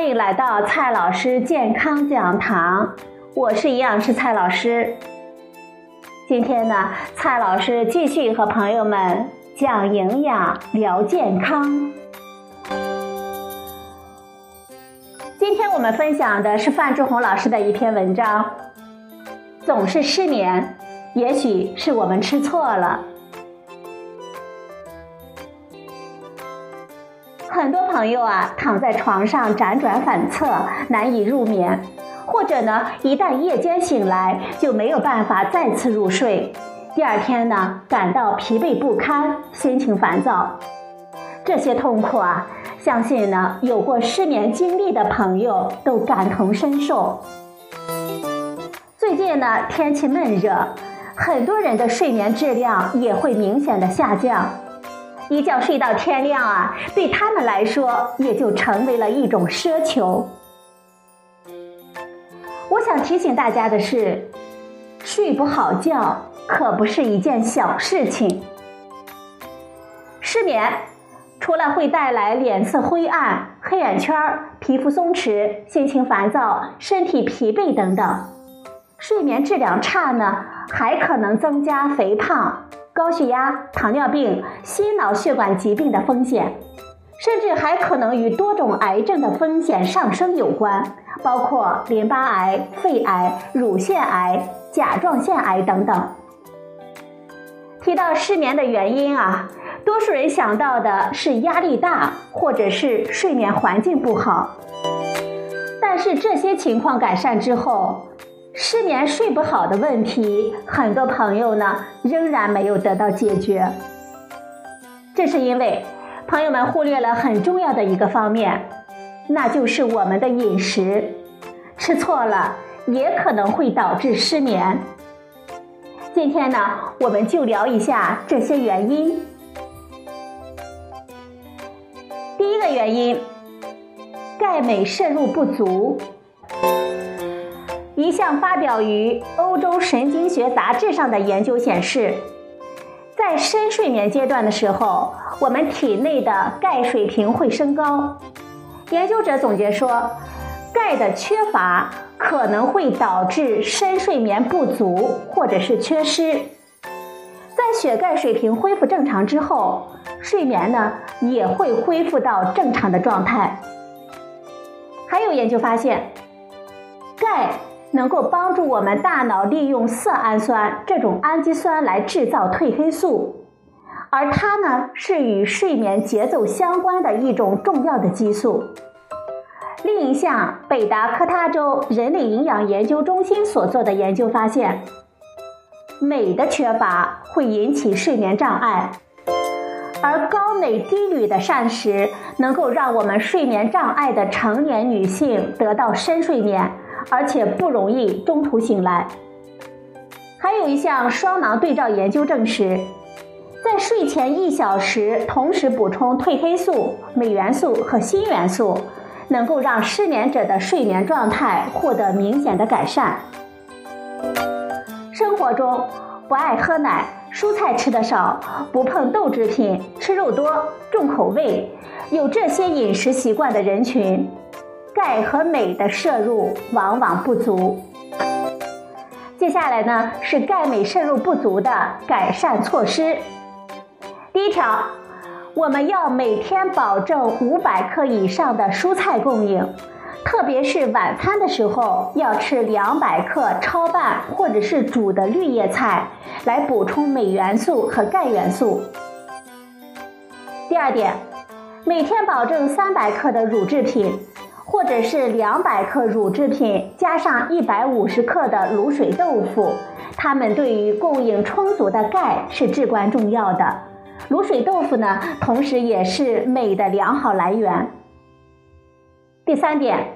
欢迎来到蔡老师健康讲堂，我是营养师蔡老师。今天呢，蔡老师继续和朋友们讲营养、聊健康。今天我们分享的是范志红老师的一篇文章，总是失眠，也许是我们吃错了。很多朋友啊，躺在床上辗转反侧，难以入眠，或者呢，一旦夜间醒来，就没有办法再次入睡。第二天呢，感到疲惫不堪，心情烦躁。这些痛苦啊，相信呢，有过失眠经历的朋友都感同身受。最近呢，天气闷热，很多人的睡眠质量也会明显的下降。一觉睡到天亮啊，对他们来说也就成为了一种奢求。我想提醒大家的是，睡不好觉可不是一件小事情。失眠除了会带来脸色灰暗、黑眼圈、皮肤松弛、心情烦躁、身体疲惫等等，睡眠质量差呢，还可能增加肥胖。高血压、糖尿病、心脑血管疾病的风险，甚至还可能与多种癌症的风险上升有关，包括淋巴癌、肺癌、乳腺癌、甲状腺癌等等。提到失眠的原因啊，多数人想到的是压力大，或者是睡眠环境不好。但是这些情况改善之后，失眠睡不好的问题，很多朋友呢仍然没有得到解决。这是因为朋友们忽略了很重要的一个方面，那就是我们的饮食，吃错了也可能会导致失眠。今天呢，我们就聊一下这些原因。第一个原因，钙镁摄入不足。一项发表于《欧洲神经学杂志》上的研究显示，在深睡眠阶段的时候，我们体内的钙水平会升高。研究者总结说，钙的缺乏可能会导致深睡眠不足或者是缺失。在血钙水平恢复正常之后，睡眠呢也会恢复到正常的状态。还有研究发现，钙。能够帮助我们大脑利用色氨酸这种氨基酸来制造褪黑素，而它呢是与睡眠节奏相关的一种重要的激素。另一项北达科他州人类营养研究中心所做的研究发现，镁的缺乏会引起睡眠障碍，而高镁低铝的膳食能够让我们睡眠障碍的成年女性得到深睡眠。而且不容易中途醒来。还有一项双囊对照研究证实，在睡前一小时同时补充褪黑素、镁元素和锌元素，能够让失眠者的睡眠状态获得明显的改善。生活中不爱喝奶、蔬菜吃的少、不碰豆制品、吃肉多、重口味，有这些饮食习惯的人群。钙和镁的摄入往往不足。接下来呢是钙镁摄入不足的改善措施。第一条，我们要每天保证五百克以上的蔬菜供应，特别是晚餐的时候要吃两百克焯拌或者是煮的绿叶菜，来补充镁元素和钙元素。第二点，每天保证三百克的乳制品。或者是两百克乳制品加上一百五十克的卤水豆腐，它们对于供应充足的钙是至关重要的。卤水豆腐呢，同时也是镁的良好来源。第三点，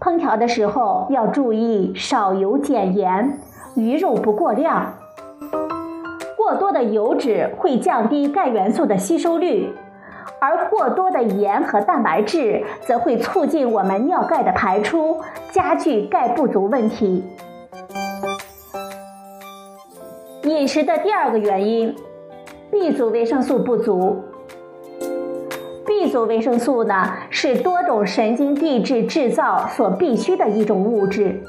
烹调的时候要注意少油减盐，鱼肉不过量。过多的油脂会降低钙元素的吸收率。而过多的盐和蛋白质则会促进我们尿钙的排出，加剧钙不足问题。饮食的第二个原因，B 族维生素不足。B 族维生素呢，是多种神经递质制造所必需的一种物质。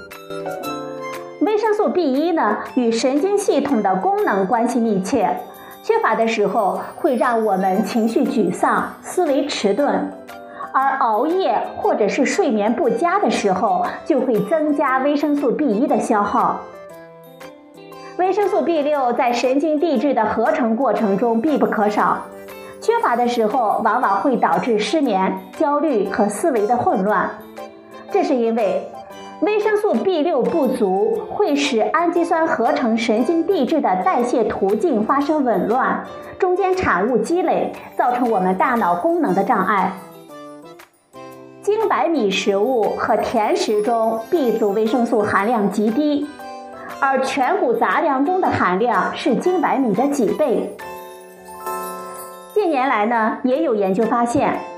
维生素 B 一呢，与神经系统的功能关系密切，缺乏的时候会让我们情绪沮丧、思维迟钝，而熬夜或者是睡眠不佳的时候，就会增加维生素 B 一的消耗。维生素 B 六在神经递质的合成过程中必不可少，缺乏的时候往往会导致失眠、焦虑和思维的混乱，这是因为。维生素 B 六不足会使氨基酸合成神经递质的代谢途径发生紊乱，中间产物积累，造成我们大脑功能的障碍。精白米食物和甜食中 B 族维生素含量极低，而全谷杂粮中的含量是精白米的几倍。近年来呢，也有研究发现。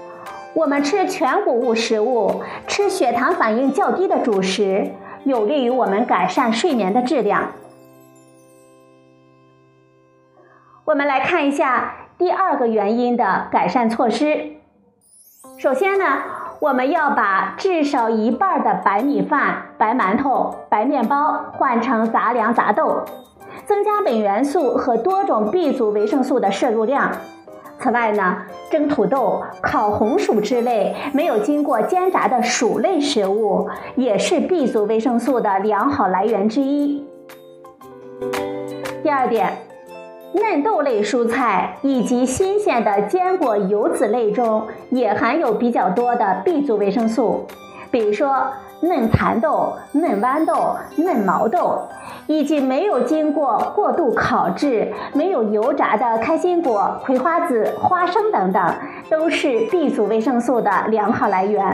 我们吃全谷物食物，吃血糖反应较低的主食，有利于我们改善睡眠的质量。我们来看一下第二个原因的改善措施。首先呢，我们要把至少一半的白米饭、白馒头、白面包换成杂粮杂豆，增加镁元素和多种 B 族维生素的摄入量。此外呢，蒸土豆、烤红薯之类没有经过煎炸的薯类食物，也是 B 族维生素的良好来源之一。第二点，嫩豆类蔬菜以及新鲜的坚果油脂类中也含有比较多的 B 族维生素，比如说。嫩蚕豆、嫩豌豆、嫩毛豆，以及没有经过过度烤制、没有油炸的开心果、葵花籽、花生等等，都是 B 族维生素的良好来源。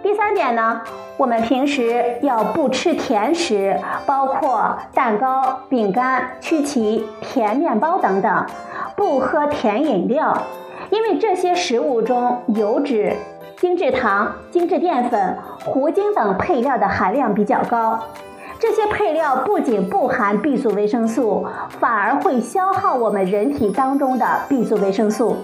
第三点呢，我们平时要不吃甜食，包括蛋糕、饼干、曲奇、甜面包等等，不喝甜饮料，因为这些食物中油脂。精制糖、精制淀粉、糊精等配料的含量比较高，这些配料不仅不含 B 族维生素，反而会消耗我们人体当中的 B 族维生素。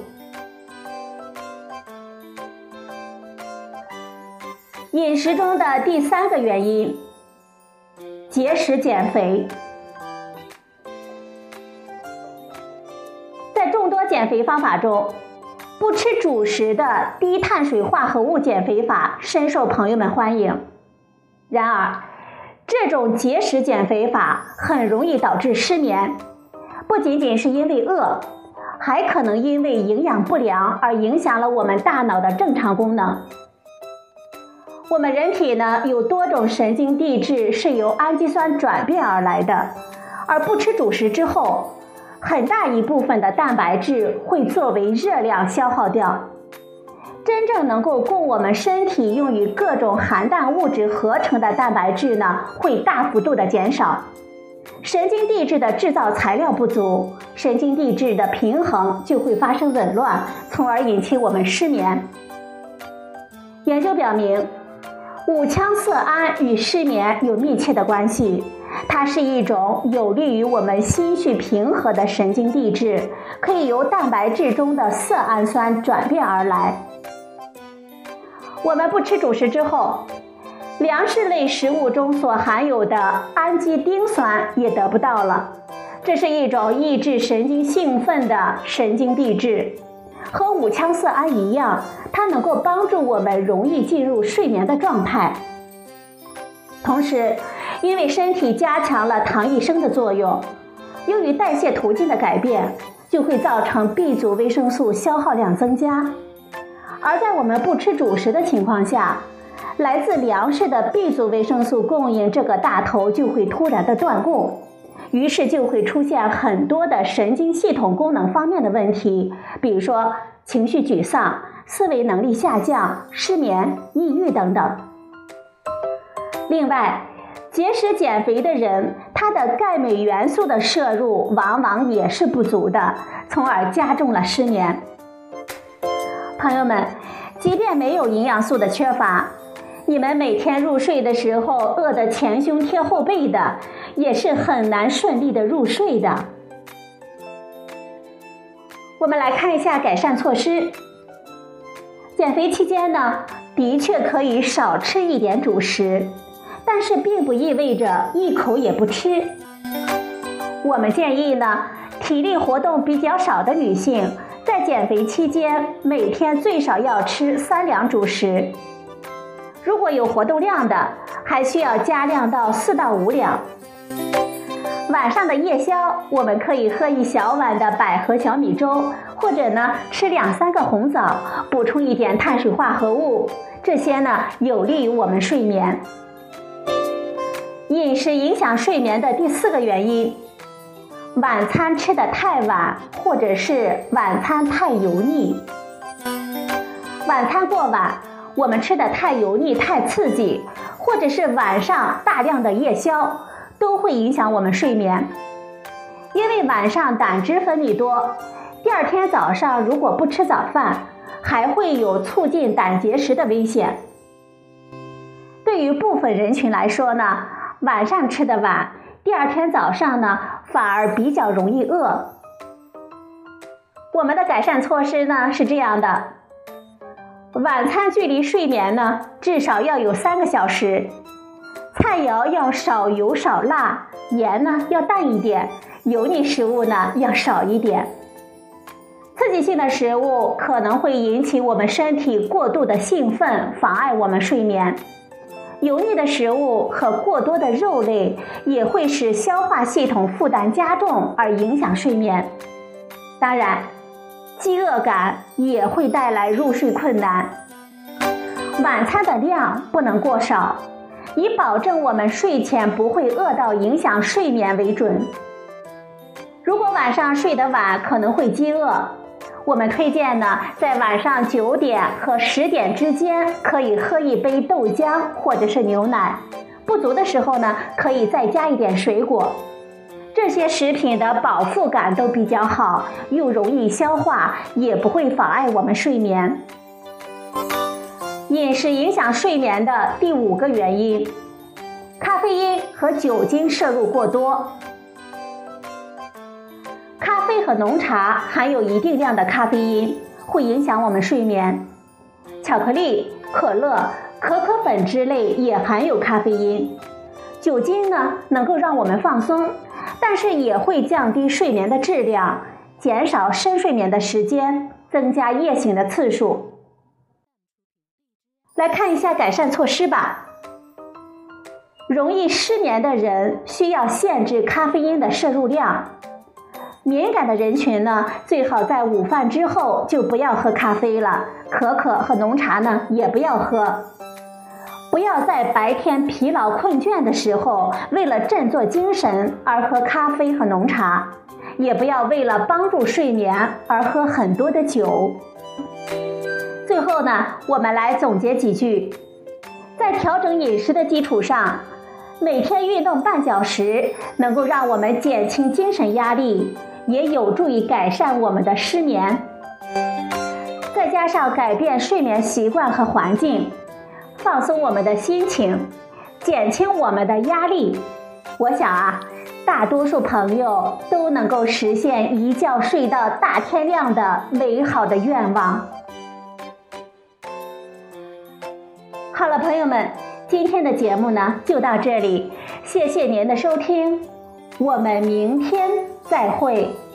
饮食中的第三个原因，节食减肥，在众多减肥方法中。不吃主食的低碳水化合物减肥法深受朋友们欢迎。然而，这种节食减肥法很容易导致失眠，不仅仅是因为饿，还可能因为营养不良而影响了我们大脑的正常功能。我们人体呢有多种神经递质是由氨基酸转变而来的，而不吃主食之后。很大一部分的蛋白质会作为热量消耗掉，真正能够供我们身体用于各种含氮物质合成的蛋白质呢，会大幅度的减少。神经递质的制造材料不足，神经递质的平衡就会发生紊乱，从而引起我们失眠。研究表明，五羟色胺与失眠有密切的关系。它是一种有利于我们心绪平和的神经递质，可以由蛋白质中的色氨酸转变而来。我们不吃主食之后，粮食类食物中所含有的氨基丁酸也得不到了。这是一种抑制神经兴奋的神经递质，和五羟色胺一样，它能够帮助我们容易进入睡眠的状态。同时，因为身体加强了糖异生的作用，由于代谢途径的改变，就会造成 B 族维生素消耗量增加。而在我们不吃主食的情况下，来自粮食的 B 族维生素供应这个大头就会突然的断供，于是就会出现很多的神经系统功能方面的问题，比如说情绪沮丧、思维能力下降、失眠、抑郁等等。另外，节食减肥的人，他的钙镁元素的摄入往往也是不足的，从而加重了失眠。朋友们，即便没有营养素的缺乏，你们每天入睡的时候饿得前胸贴后背的，也是很难顺利的入睡的。我们来看一下改善措施。减肥期间呢，的确可以少吃一点主食，但是并不意味着一口也不吃。我们建议呢，体力活动比较少的女性，在减肥期间每天最少要吃三两主食。如果有活动量的，还需要加量到四到五两。晚上的夜宵，我们可以喝一小碗的百合小米粥，或者呢吃两三个红枣，补充一点碳水化合物，这些呢有利于我们睡眠。饮食影响睡眠的第四个原因，晚餐吃的太晚，或者是晚餐太油腻。晚餐过晚，我们吃的太油腻、太刺激，或者是晚上大量的夜宵。都会影响我们睡眠，因为晚上胆汁分泌多，第二天早上如果不吃早饭，还会有促进胆结石的危险。对于部分人群来说呢，晚上吃的晚，第二天早上呢反而比较容易饿。我们的改善措施呢是这样的：晚餐距离睡眠呢至少要有三个小时。菜肴要少油少辣，盐呢要淡一点，油腻食物呢要少一点。刺激性的食物可能会引起我们身体过度的兴奋，妨碍我们睡眠。油腻的食物和过多的肉类也会使消化系统负担加重，而影响睡眠。当然，饥饿感也会带来入睡困难。晚餐的量不能过少。以保证我们睡前不会饿到影响睡眠为准。如果晚上睡得晚，可能会饥饿，我们推荐呢，在晚上九点和十点之间可以喝一杯豆浆或者是牛奶。不足的时候呢，可以再加一点水果。这些食品的饱腹感都比较好，又容易消化，也不会妨碍我们睡眠。饮食影响睡眠的第五个原因，咖啡因和酒精摄入过多。浓茶含有一定量的咖啡因，会影响我们睡眠。巧克力、可乐、可可粉之类也含有咖啡因。酒精呢，能够让我们放松，但是也会降低睡眠的质量，减少深睡眠的时间，增加夜醒的次数。来看一下改善措施吧。容易失眠的人需要限制咖啡因的摄入量。敏感的人群呢，最好在午饭之后就不要喝咖啡了，可可和浓茶呢也不要喝。不要在白天疲劳困倦的时候，为了振作精神而喝咖啡和浓茶，也不要为了帮助睡眠而喝很多的酒。最后呢，我们来总结几句：在调整饮食的基础上，每天运动半小时，能够让我们减轻精神压力，也有助于改善我们的失眠。再加上改变睡眠习惯和环境，放松我们的心情，减轻我们的压力，我想啊，大多数朋友都能够实现一觉睡到大天亮的美好的愿望。好了，朋友们，今天的节目呢就到这里，谢谢您的收听，我们明天再会。